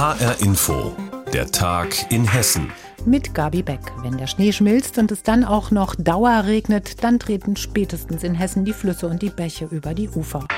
HR Info, der Tag in Hessen. Mit Gabi Beck. Wenn der Schnee schmilzt und es dann auch noch Dauer regnet, dann treten spätestens in Hessen die Flüsse und die Bäche über die Ufer.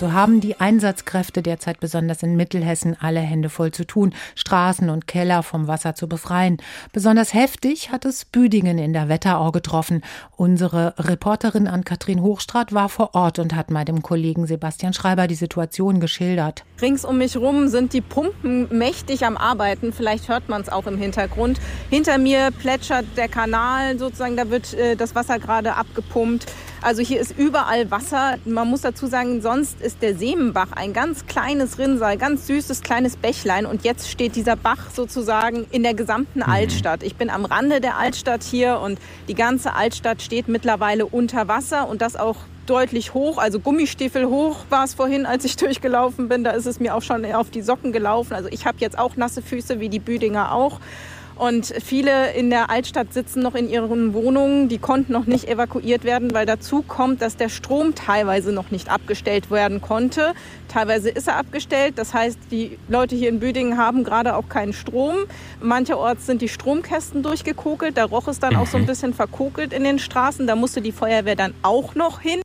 So haben die Einsatzkräfte derzeit besonders in Mittelhessen alle Hände voll zu tun, Straßen und Keller vom Wasser zu befreien. Besonders heftig hat es Büdingen in der Wetterau getroffen. Unsere Reporterin Ann-Kathrin Hochstrat war vor Ort und hat mal dem Kollegen Sebastian Schreiber die Situation geschildert. Rings um mich rum sind die Pumpen mächtig am Arbeiten. Vielleicht hört man es auch im Hintergrund. Hinter mir plätschert der Kanal sozusagen, da wird äh, das Wasser gerade abgepumpt. Also hier ist überall Wasser. Man muss dazu sagen, sonst ist der Seemenbach ein ganz kleines Rinnsal, ganz süßes kleines Bächlein. Und jetzt steht dieser Bach sozusagen in der gesamten mhm. Altstadt. Ich bin am Rande der Altstadt hier und die ganze Altstadt steht mittlerweile unter Wasser und das auch deutlich hoch, also Gummistiefel hoch war es vorhin, als ich durchgelaufen bin. Da ist es mir auch schon auf die Socken gelaufen. Also ich habe jetzt auch nasse Füße, wie die Büdinger auch. Und viele in der Altstadt sitzen noch in ihren Wohnungen, die konnten noch nicht evakuiert werden, weil dazu kommt, dass der Strom teilweise noch nicht abgestellt werden konnte. Teilweise ist er abgestellt, das heißt, die Leute hier in Büdingen haben gerade auch keinen Strom. Mancherorts sind die Stromkästen durchgekokelt, da roch es dann auch so ein mhm. bisschen verkokelt in den Straßen, da musste die Feuerwehr dann auch noch hin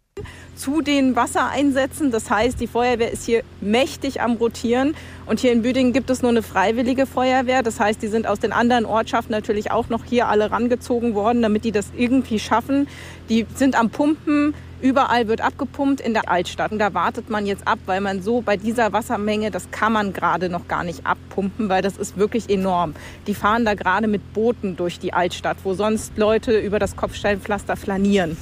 zu den Wassereinsätzen. Das heißt, die Feuerwehr ist hier mächtig am Rotieren. Und hier in Büdingen gibt es nur eine freiwillige Feuerwehr. Das heißt, die sind aus den anderen Ortschaften natürlich auch noch hier alle rangezogen worden, damit die das irgendwie schaffen. Die sind am Pumpen. Überall wird abgepumpt in der Altstadt. Und da wartet man jetzt ab, weil man so bei dieser Wassermenge, das kann man gerade noch gar nicht abpumpen, weil das ist wirklich enorm. Die fahren da gerade mit Booten durch die Altstadt, wo sonst Leute über das Kopfsteinpflaster flanieren.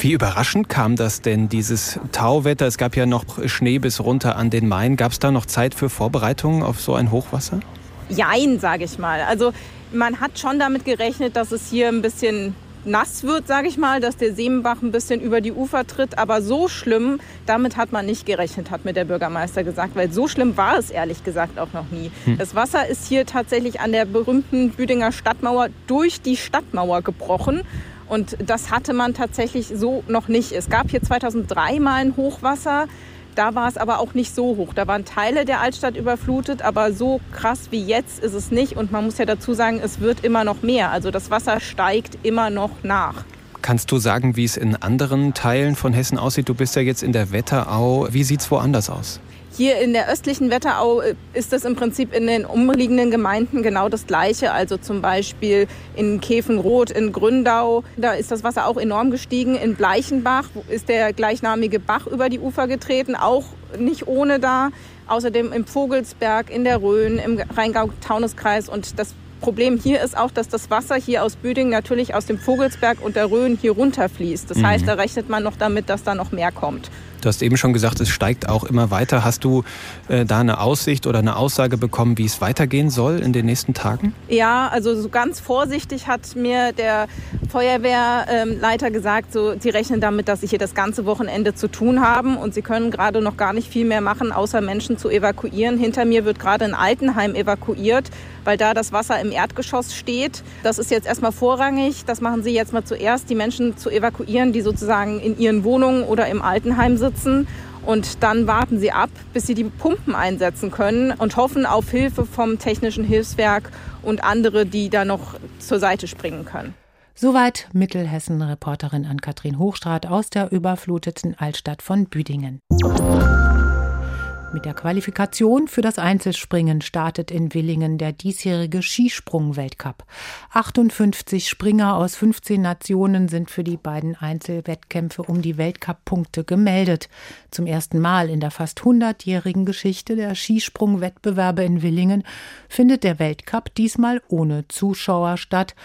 Wie überraschend kam das denn, dieses Tauwetter? Es gab ja noch Schnee bis runter an den Main. Gab es da noch Zeit für Vorbereitungen auf so ein Hochwasser? Jein, sage ich mal. Also man hat schon damit gerechnet, dass es hier ein bisschen nass wird, sage ich mal, dass der Seemenbach ein bisschen über die Ufer tritt. Aber so schlimm, damit hat man nicht gerechnet, hat mir der Bürgermeister gesagt, weil so schlimm war es ehrlich gesagt auch noch nie. Hm. Das Wasser ist hier tatsächlich an der berühmten Büdinger Stadtmauer durch die Stadtmauer gebrochen. Und das hatte man tatsächlich so noch nicht. Es gab hier 2003 mal ein Hochwasser. Da war es aber auch nicht so hoch. Da waren Teile der Altstadt überflutet, aber so krass wie jetzt ist es nicht. Und man muss ja dazu sagen, es wird immer noch mehr. Also das Wasser steigt immer noch nach. Kannst du sagen, wie es in anderen Teilen von Hessen aussieht? Du bist ja jetzt in der Wetterau. Wie sieht es woanders aus? Hier in der östlichen Wetterau äh, ist das im Prinzip in den umliegenden Gemeinden genau das Gleiche. Also zum Beispiel in Käfenroth, in Gründau, da ist das Wasser auch enorm gestiegen. In Bleichenbach ist der gleichnamige Bach über die Ufer getreten, auch nicht ohne da. Außerdem im Vogelsberg, in der Rhön, im Rheingau-Taunus-Kreis. Und das Problem hier ist auch, dass das Wasser hier aus Büdingen natürlich aus dem Vogelsberg und der Rhön hier runterfließt. Das mhm. heißt, da rechnet man noch damit, dass da noch mehr kommt. Du hast eben schon gesagt, es steigt auch immer weiter. Hast du äh, da eine Aussicht oder eine Aussage bekommen, wie es weitergehen soll in den nächsten Tagen? Ja, also so ganz vorsichtig hat mir der Feuerwehrleiter gesagt, so, sie rechnen damit, dass sie hier das ganze Wochenende zu tun haben und sie können gerade noch gar nicht viel mehr machen, außer Menschen zu evakuieren. Hinter mir wird gerade ein Altenheim evakuiert, weil da das Wasser im Erdgeschoss steht. Das ist jetzt erstmal vorrangig. Das machen sie jetzt mal zuerst, die Menschen zu evakuieren, die sozusagen in ihren Wohnungen oder im Altenheim sitzen. Und dann warten sie ab, bis sie die Pumpen einsetzen können und hoffen auf Hilfe vom Technischen Hilfswerk und andere, die da noch zur Seite springen können. Soweit Mittelhessen-Reporterin Ann-Kathrin Hochstrat aus der überfluteten Altstadt von Büdingen. Mit der Qualifikation für das Einzelspringen startet in Willingen der diesjährige Skisprung-Weltcup. 58 Springer aus 15 Nationen sind für die beiden Einzelwettkämpfe um die Weltcup-Punkte gemeldet. Zum ersten Mal in der fast 100-jährigen Geschichte der Skisprung-Wettbewerbe in Willingen findet der Weltcup diesmal ohne Zuschauer statt.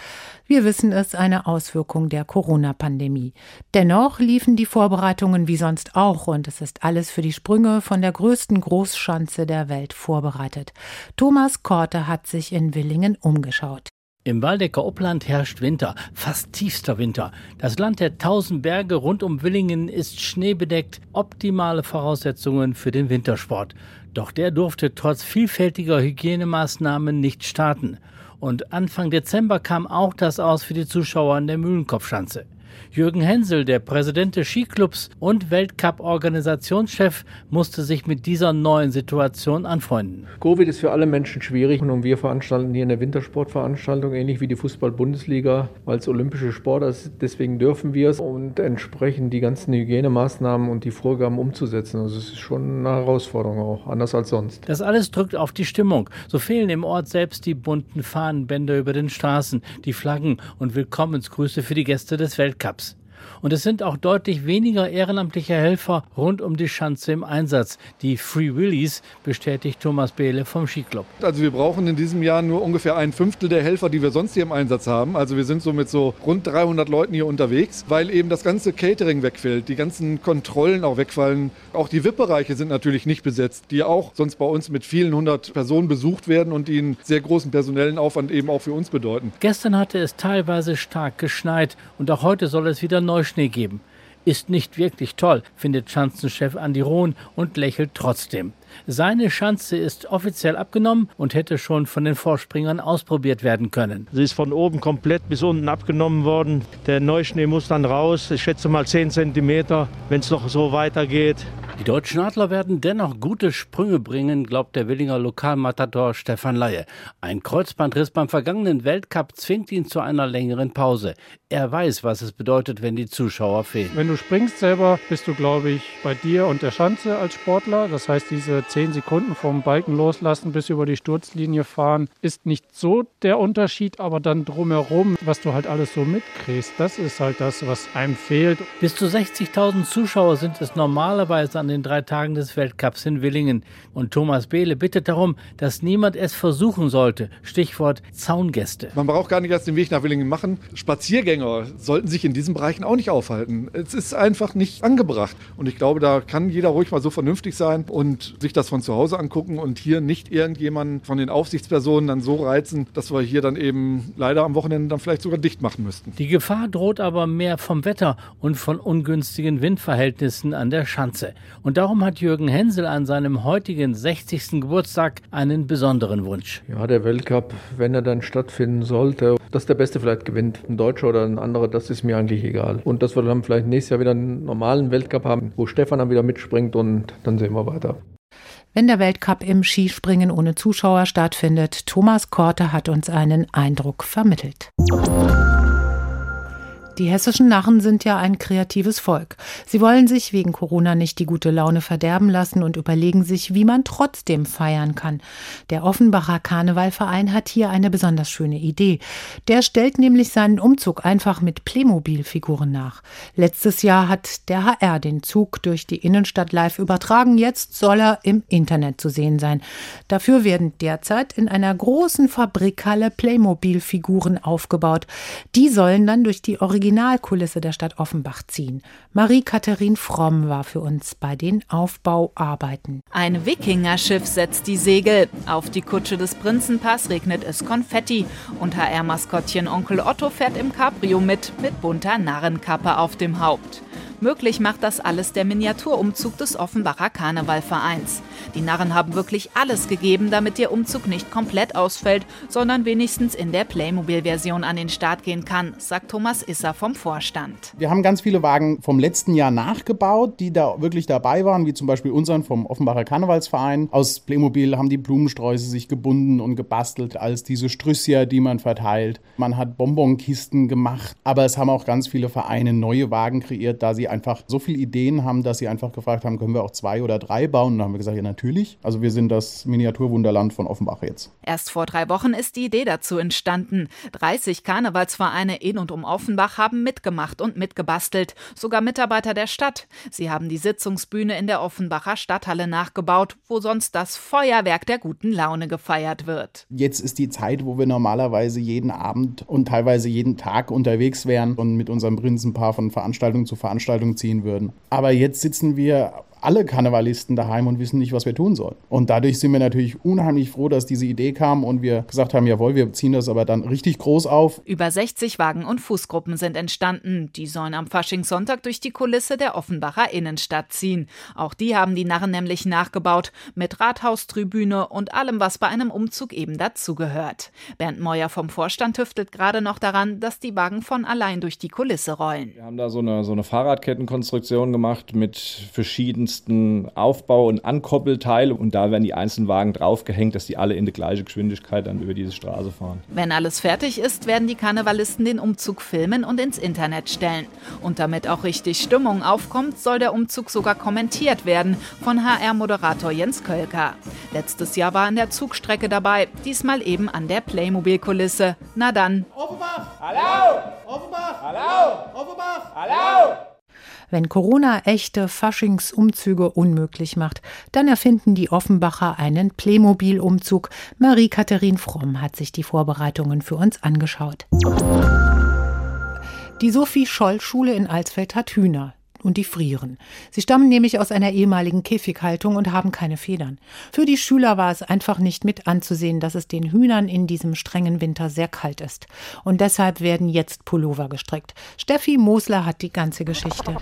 Wir wissen es, eine Auswirkung der Corona-Pandemie. Dennoch liefen die Vorbereitungen wie sonst auch und es ist alles für die Sprünge von der größten Großschanze der Welt vorbereitet. Thomas Korte hat sich in Willingen umgeschaut. Im Waldecker Oppland herrscht Winter, fast tiefster Winter. Das Land der tausend Berge rund um Willingen ist schneebedeckt, optimale Voraussetzungen für den Wintersport. Doch der durfte trotz vielfältiger Hygienemaßnahmen nicht starten. Und Anfang Dezember kam auch das aus für die Zuschauer an der Mühlenkopfschanze. Jürgen Hensel, der Präsident des Skiclubs und Weltcup-Organisationschef, musste sich mit dieser neuen Situation anfreunden. Covid ist für alle Menschen schwierig und wir veranstalten hier eine Wintersportveranstaltung, ähnlich wie die Fußball-Bundesliga, weil es olympische Sport ist. Deswegen dürfen wir es und entsprechend die ganzen Hygienemaßnahmen und die Vorgaben umzusetzen. Also es ist schon eine Herausforderung auch, anders als sonst. Das alles drückt auf die Stimmung. So fehlen im Ort selbst die bunten Fahnenbänder über den Straßen, die Flaggen und Willkommensgrüße für die Gäste des Weltcups. cups Und es sind auch deutlich weniger ehrenamtliche Helfer rund um die Schanze im Einsatz. Die Free Willies bestätigt Thomas Behle vom Skiclub. Also wir brauchen in diesem Jahr nur ungefähr ein Fünftel der Helfer, die wir sonst hier im Einsatz haben. Also wir sind so mit so rund 300 Leuten hier unterwegs, weil eben das ganze Catering wegfällt, die ganzen Kontrollen auch wegfallen. Auch die VIP-Bereiche sind natürlich nicht besetzt, die auch sonst bei uns mit vielen hundert Personen besucht werden und die einen sehr großen personellen Aufwand eben auch für uns bedeuten. Gestern hatte es teilweise stark geschneit und auch heute soll es wieder neu Neuschnee geben. Ist nicht wirklich toll, findet Schanzenchef Andi Rohn und lächelt trotzdem. Seine Schanze ist offiziell abgenommen und hätte schon von den Vorspringern ausprobiert werden können. Sie ist von oben komplett bis unten abgenommen worden. Der Neuschnee muss dann raus. Ich schätze mal 10 Zentimeter, wenn es noch so weitergeht. Die deutschen Adler werden dennoch gute Sprünge bringen, glaubt der Willinger Lokalmatador Stefan Laie. Ein Kreuzbandriss beim vergangenen Weltcup zwingt ihn zu einer längeren Pause. Er weiß, was es bedeutet, wenn die Zuschauer fehlen. Wenn du springst selber, bist du, glaube ich, bei dir und der Schanze als Sportler. Das heißt, diese zehn Sekunden vom Balken loslassen bis über die Sturzlinie fahren, ist nicht so der Unterschied, aber dann drumherum, was du halt alles so mitkriegst, das ist halt das, was einem fehlt. Bis zu 60.000 Zuschauer sind es normalerweise an den drei Tagen des Weltcups in Willingen. Und Thomas Behle bittet darum, dass niemand es versuchen sollte. Stichwort Zaungäste. Man braucht gar nicht erst den Weg nach Willingen machen. Spaziergänger sollten sich in diesen Bereichen auch nicht aufhalten. Es ist einfach nicht angebracht. Und ich glaube, da kann jeder ruhig mal so vernünftig sein und sich das von zu Hause angucken und hier nicht irgendjemanden von den Aufsichtspersonen dann so reizen, dass wir hier dann eben leider am Wochenende dann vielleicht sogar dicht machen müssten. Die Gefahr droht aber mehr vom Wetter und von ungünstigen Windverhältnissen an der Schanze. Und darum hat Jürgen Hensel an seinem heutigen 60. Geburtstag einen besonderen Wunsch. Ja, der Weltcup, wenn er dann stattfinden sollte, dass der Beste vielleicht gewinnt, ein Deutscher oder ein anderer, das ist mir eigentlich egal. Und dass wir dann vielleicht nächstes Jahr wieder einen normalen Weltcup haben, wo Stefan dann wieder mitspringt und dann sehen wir weiter wenn der Weltcup im Skispringen ohne Zuschauer stattfindet. Thomas Korte hat uns einen Eindruck vermittelt. Die hessischen Narren sind ja ein kreatives Volk. Sie wollen sich wegen Corona nicht die gute Laune verderben lassen und überlegen sich, wie man trotzdem feiern kann. Der Offenbacher Karnevalverein hat hier eine besonders schöne Idee. Der stellt nämlich seinen Umzug einfach mit Playmobil-Figuren nach. Letztes Jahr hat der HR den Zug durch die Innenstadt live übertragen. Jetzt soll er im Internet zu sehen sein. Dafür werden derzeit in einer großen Fabrikhalle Playmobil-Figuren aufgebaut. Die sollen dann durch die Original Originalkulisse der Stadt Offenbach ziehen. Marie-Katharin Fromm war für uns bei den Aufbauarbeiten. Ein Wikingerschiff setzt die Segel. Auf die Kutsche des Prinzenpass regnet es Konfetti. Und HR-Maskottchen Onkel Otto fährt im Cabrio mit, mit bunter Narrenkappe auf dem Haupt. Möglich macht das alles der Miniaturumzug des Offenbacher Karnevalvereins. Die Narren haben wirklich alles gegeben, damit der Umzug nicht komplett ausfällt, sondern wenigstens in der Playmobil-Version an den Start gehen kann, sagt Thomas Isser vom Vorstand. Wir haben ganz viele Wagen vom letzten Jahr nachgebaut, die da wirklich dabei waren, wie zum Beispiel unseren vom Offenbacher Karnevalsverein. Aus Playmobil haben die Blumensträuße sich gebunden und gebastelt als diese Strüssia, die man verteilt. Man hat Bonbonkisten gemacht, aber es haben auch ganz viele Vereine neue Wagen kreiert, da sie einfach so viele Ideen haben, dass sie einfach gefragt haben, können wir auch zwei oder drei bauen? Und dann haben wir gesagt, ja natürlich. Also wir sind das Miniaturwunderland von Offenbach jetzt. Erst vor drei Wochen ist die Idee dazu entstanden. 30 Karnevalsvereine in und um Offenbach haben mitgemacht und mitgebastelt. Sogar Mitarbeiter der Stadt. Sie haben die Sitzungsbühne in der Offenbacher Stadthalle nachgebaut, wo sonst das Feuerwerk der guten Laune gefeiert wird. Jetzt ist die Zeit, wo wir normalerweise jeden Abend und teilweise jeden Tag unterwegs wären und mit unserem Prinzenpaar von Veranstaltung zu Veranstaltung Veranstaltung ziehen würden. Aber jetzt sitzen wir alle Karnevalisten daheim und wissen nicht, was wir tun sollen. Und dadurch sind wir natürlich unheimlich froh, dass diese Idee kam und wir gesagt haben, jawohl, wir ziehen das aber dann richtig groß auf. Über 60 Wagen und Fußgruppen sind entstanden. Die sollen am Faschingssonntag durch die Kulisse der Offenbacher Innenstadt ziehen. Auch die haben die Narren nämlich nachgebaut, mit Rathaustribüne und allem, was bei einem Umzug eben dazugehört. Bernd Meuer vom Vorstand tüftelt gerade noch daran, dass die Wagen von allein durch die Kulisse rollen. Wir haben da so eine, so eine Fahrradkettenkonstruktion gemacht mit verschiedensten Aufbau- und Ankoppelteilen und da werden die einzelnen Wagen draufgehängt, dass die alle in der gleichen Geschwindigkeit dann über diese Straße fahren. Wenn alles fertig ist, werden die Karnevalisten den Umzug filmen und ins Internet stellen. Und damit auch richtig Stimmung aufkommt, soll der Umzug sogar kommentiert werden von HR-Moderator Jens Kölker. Letztes Jahr war an der Zugstrecke dabei, diesmal eben an der Playmobil-Kulisse. Na dann. Offenbach! Hallo! Offenbach! Hallo! Offenbach! Hallo! Wenn Corona echte Faschingsumzüge unmöglich macht, dann erfinden die Offenbacher einen Playmobil-Umzug. Marie-Katharin Fromm hat sich die Vorbereitungen für uns angeschaut. Die Sophie-Scholl-Schule in Alsfeld hat Hühner und die frieren. Sie stammen nämlich aus einer ehemaligen Käfighaltung und haben keine Federn. Für die Schüler war es einfach nicht mit anzusehen, dass es den Hühnern in diesem strengen Winter sehr kalt ist. Und deshalb werden jetzt Pullover gestrickt. Steffi Mosler hat die ganze Geschichte.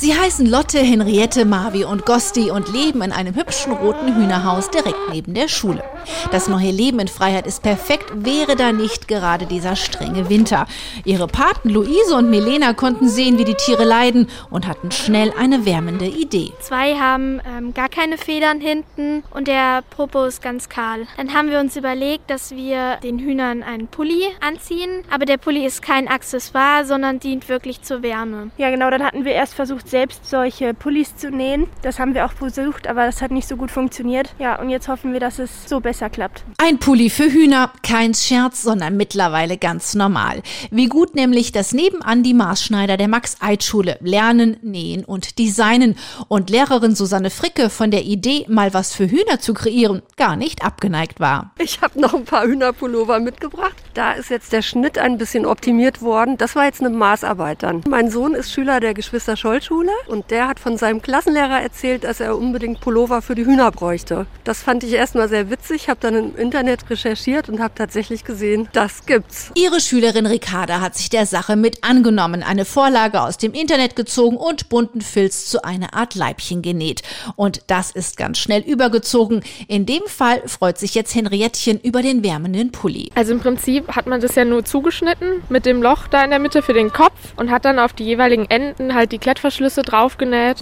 Sie heißen Lotte, Henriette, Marvi und Gosti und leben in einem hübschen roten Hühnerhaus direkt neben der Schule. Das neue Leben in Freiheit ist perfekt, wäre da nicht gerade dieser strenge Winter. Ihre Paten Luise und Milena konnten sehen, wie die Tiere leiden und hatten schnell eine wärmende Idee. Zwei haben ähm, gar keine Federn hinten und der Popo ist ganz kahl. Dann haben wir uns überlegt, dass wir den Hühnern einen Pulli anziehen, aber der Pulli ist kein Accessoire, sondern dient wirklich zur Wärme. Ja, genau, dann hatten wir erst versucht, selbst solche Pullis zu nähen. Das haben wir auch versucht, aber das hat nicht so gut funktioniert. Ja, und jetzt hoffen wir, dass es so besser klappt. Ein Pulli für Hühner, kein Scherz, sondern mittlerweile ganz normal. Wie gut nämlich, dass nebenan die Maßschneider der Max-Eid-Schule lernen, nähen und designen und Lehrerin Susanne Fricke von der Idee, mal was für Hühner zu kreieren, gar nicht abgeneigt war. Ich habe noch ein paar Hühnerpullover mitgebracht. Da ist jetzt der Schnitt ein bisschen optimiert worden. Das war jetzt eine Maßarbeit dann. Mein Sohn ist Schüler der Geschwister Scholl-Schule und der hat von seinem Klassenlehrer erzählt, dass er unbedingt Pullover für die Hühner bräuchte. Das fand ich erstmal sehr witzig, habe dann im Internet recherchiert und habe tatsächlich gesehen, das gibt's. Ihre Schülerin Ricarda hat sich der Sache mit angenommen, eine Vorlage aus dem Internet gezogen und bunten Filz zu einer Art Leibchen genäht. Und das ist ganz schnell übergezogen. In dem Fall freut sich jetzt Henriettchen über den wärmenden Pulli. Also im Prinzip hat man das ja nur zugeschnitten mit dem Loch da in der Mitte für den Kopf und hat dann auf die jeweiligen Enden halt die Klettverschlüsse draufgenäht,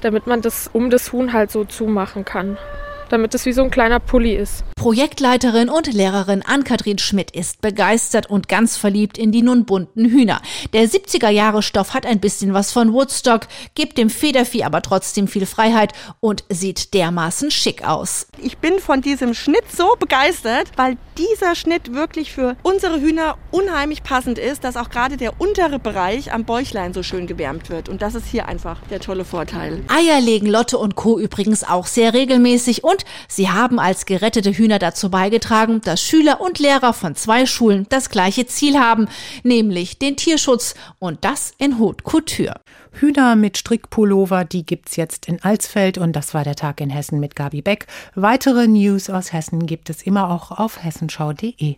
damit man das um das Huhn halt so zumachen kann damit es wie so ein kleiner Pulli ist. Projektleiterin und Lehrerin Ann-Kathrin Schmidt ist begeistert und ganz verliebt in die nun bunten Hühner. Der 70er Jahre Stoff hat ein bisschen was von Woodstock, gibt dem Federvieh aber trotzdem viel Freiheit und sieht dermaßen schick aus. Ich bin von diesem Schnitt so begeistert, weil dieser Schnitt wirklich für unsere Hühner unheimlich passend ist, dass auch gerade der untere Bereich am Bäuchlein so schön gewärmt wird. Und das ist hier einfach der tolle Vorteil. Eier legen Lotte und Co. übrigens auch sehr regelmäßig und sie haben als gerettete Hühner dazu beigetragen, dass Schüler und Lehrer von zwei Schulen das gleiche Ziel haben, nämlich den Tierschutz und das in Haute Couture. Hühner mit Strickpullover, die gibt's jetzt in Alsfeld und das war der Tag in Hessen mit Gabi Beck. Weitere News aus Hessen gibt es immer auch auf hessenschau.de.